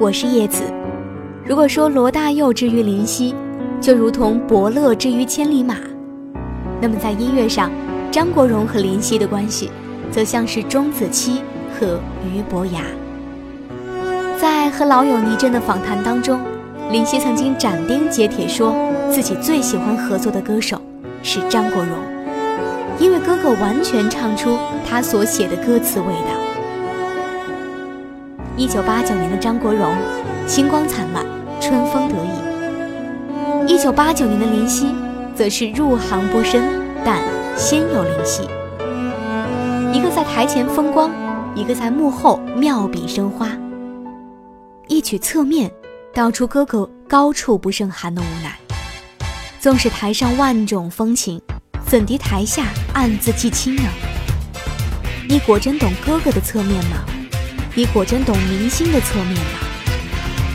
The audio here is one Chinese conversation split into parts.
我是叶子。如果说罗大佑之于林夕，就如同伯乐之于千里马，那么在音乐上，张国荣和林夕的关系，则像是钟子期和俞伯牙。在和老友倪震的访谈当中，林夕曾经斩钉截铁说自己最喜欢合作的歌手是张国荣，因为哥哥完全唱出他所写的歌词味道。一九八九年的张国荣，星光灿烂，春风得意；一九八九年的林夕，则是入行不深，但先有灵犀。一个在台前风光，一个在幕后妙笔生花。一曲侧面，道出哥哥高处不胜寒的无奈。纵使台上万种风情，怎敌台下暗自凄清呢？你果真懂哥哥的侧面吗？你果真懂明星的侧面吗？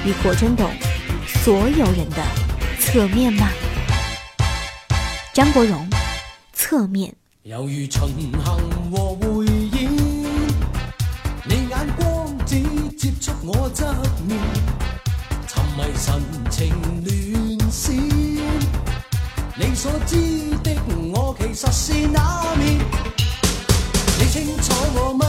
你果真懂所有人的侧面吗？张国荣，侧面。犹如巡行和回演，你眼光只接触我侧面，沉迷神情乱闪。你所知的我其实是那面？你清楚我吗？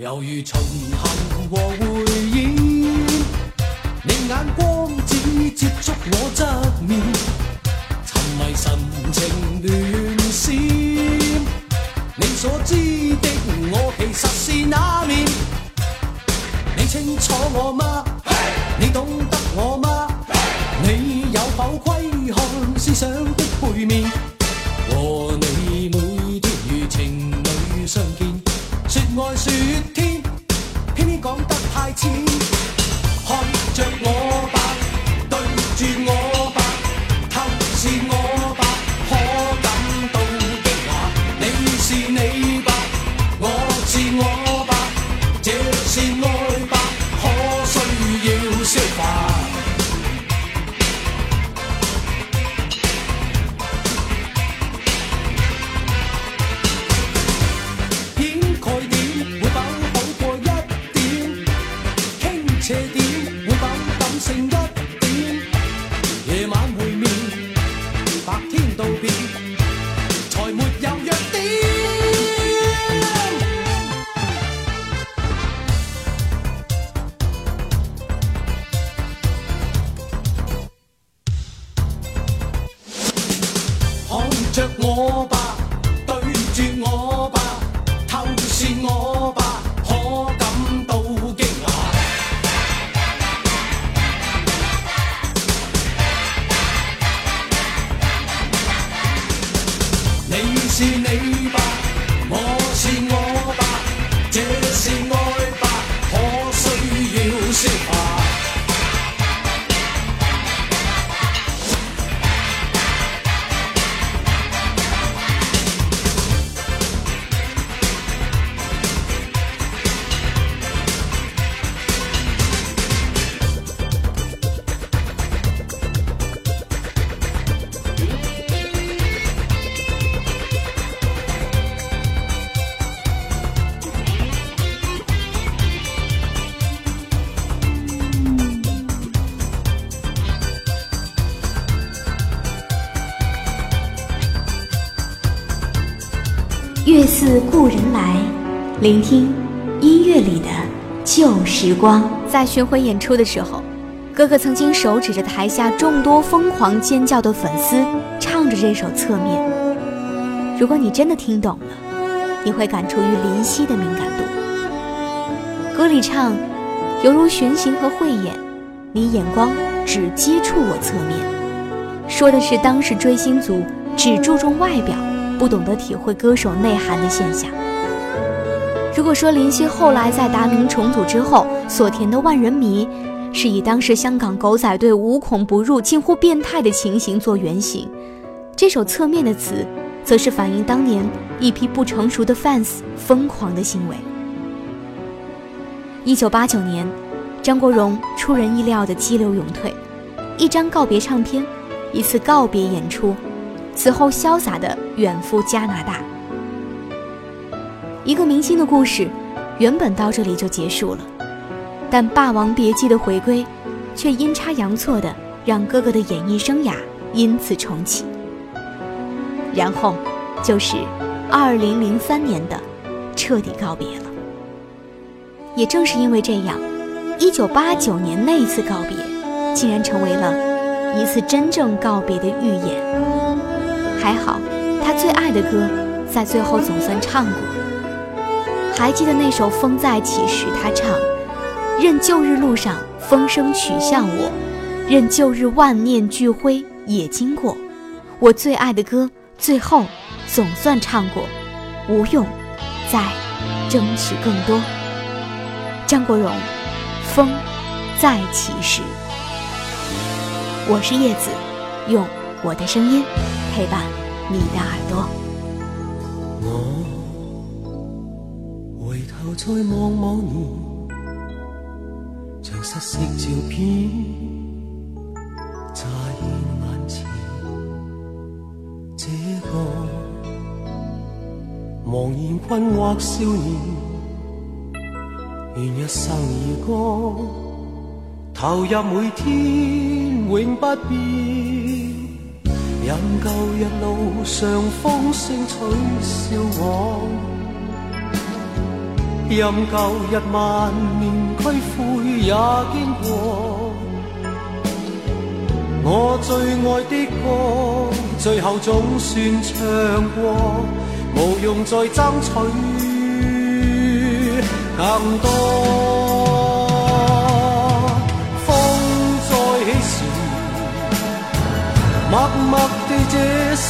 犹如巡行和回演，你眼光只接触我侧面，沉迷神情乱闪。你所知的我其实是那面？你清楚我吗？你懂得我吗？你有否窥看思想透视我吧，对住我吧，透视我吧，可感到惊讶。你是你吧，似故人来，聆听音乐里的旧时光。在巡回演出的时候，哥哥曾经手指着台下众多疯狂尖叫的粉丝，唱着这首《侧面》。如果你真的听懂了，你会感触于林夕的敏感度。歌里唱，犹如巡行和汇演，你眼光只接触我侧面，说的是当时追星族只注重外表。不懂得体会歌手内涵的现象。如果说林夕后来在达明重组之后所填的《万人迷》，是以当时香港狗仔队无孔不入、近乎变态的情形做原型，这首侧面的词，则是反映当年一批不成熟的 fans 疯狂的行为。一九八九年，张国荣出人意料的激流勇退，一张告别唱片，一次告别演出，此后潇洒的远赴加拿大。一个明星的故事，原本到这里就结束了，但《霸王别姬》的回归，却阴差阳错的让哥哥的演艺生涯因此重启。然后，就是二零零三年的彻底告别了。也正是因为这样，一九八九年那一次告别，竟然成为了一次真正告别的预演。还好，他最爱的歌，在最后总算唱过。还记得那首《风再起时》，他唱：“任旧日路上风声取向我，任旧日万念俱灰也经过。我最爱的歌，最后总算唱过，无用再争取更多。”张国荣，《风再起时》，我是叶子，用我的声音陪伴你的耳朵。我回头再望望年，像失色照片，乍现眼前。这个茫然困惑少年，愿一生以歌投入每天，永不变。任旧日路上风声取笑我。任旧日万念俱灰也经过，我最爱的歌，最后总算唱过，无用再争取更多。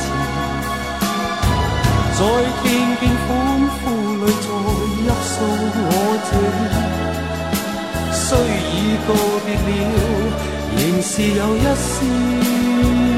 持，在天边欢呼里再泣。诉我这，虽已告别了，仍是有一丝。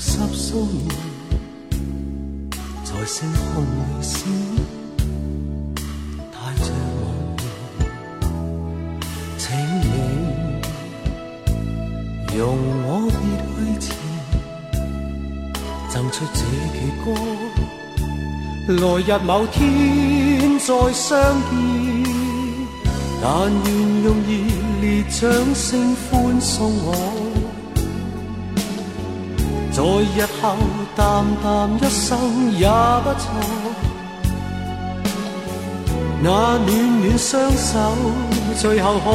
十数年在星空里闪，带着怀，请你容我别去前，奏出这曲歌，来日某天再相见，但愿用热烈掌声欢送我。在日后淡淡一生也不错。那暖暖双手，最后可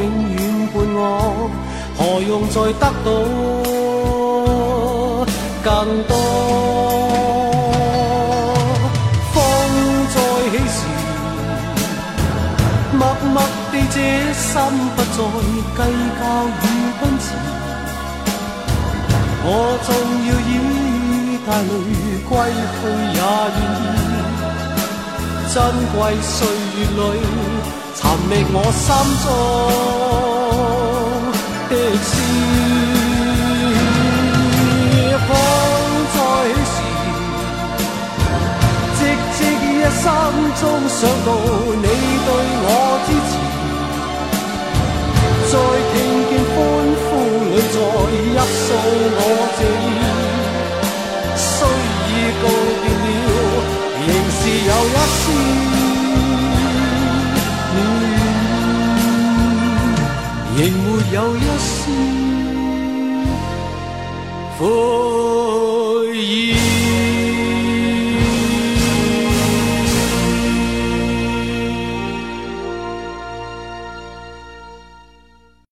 永远伴我。何用再得到更多？风再起时，默默地这心不再计较与。我纵要以带泪归去，也愿意。珍贵岁月里，寻觅我心中。的诗，风再起时，寂寂心中想到你对再一诉我这意，虽已告别了，仍是有一丝，仍没有一丝。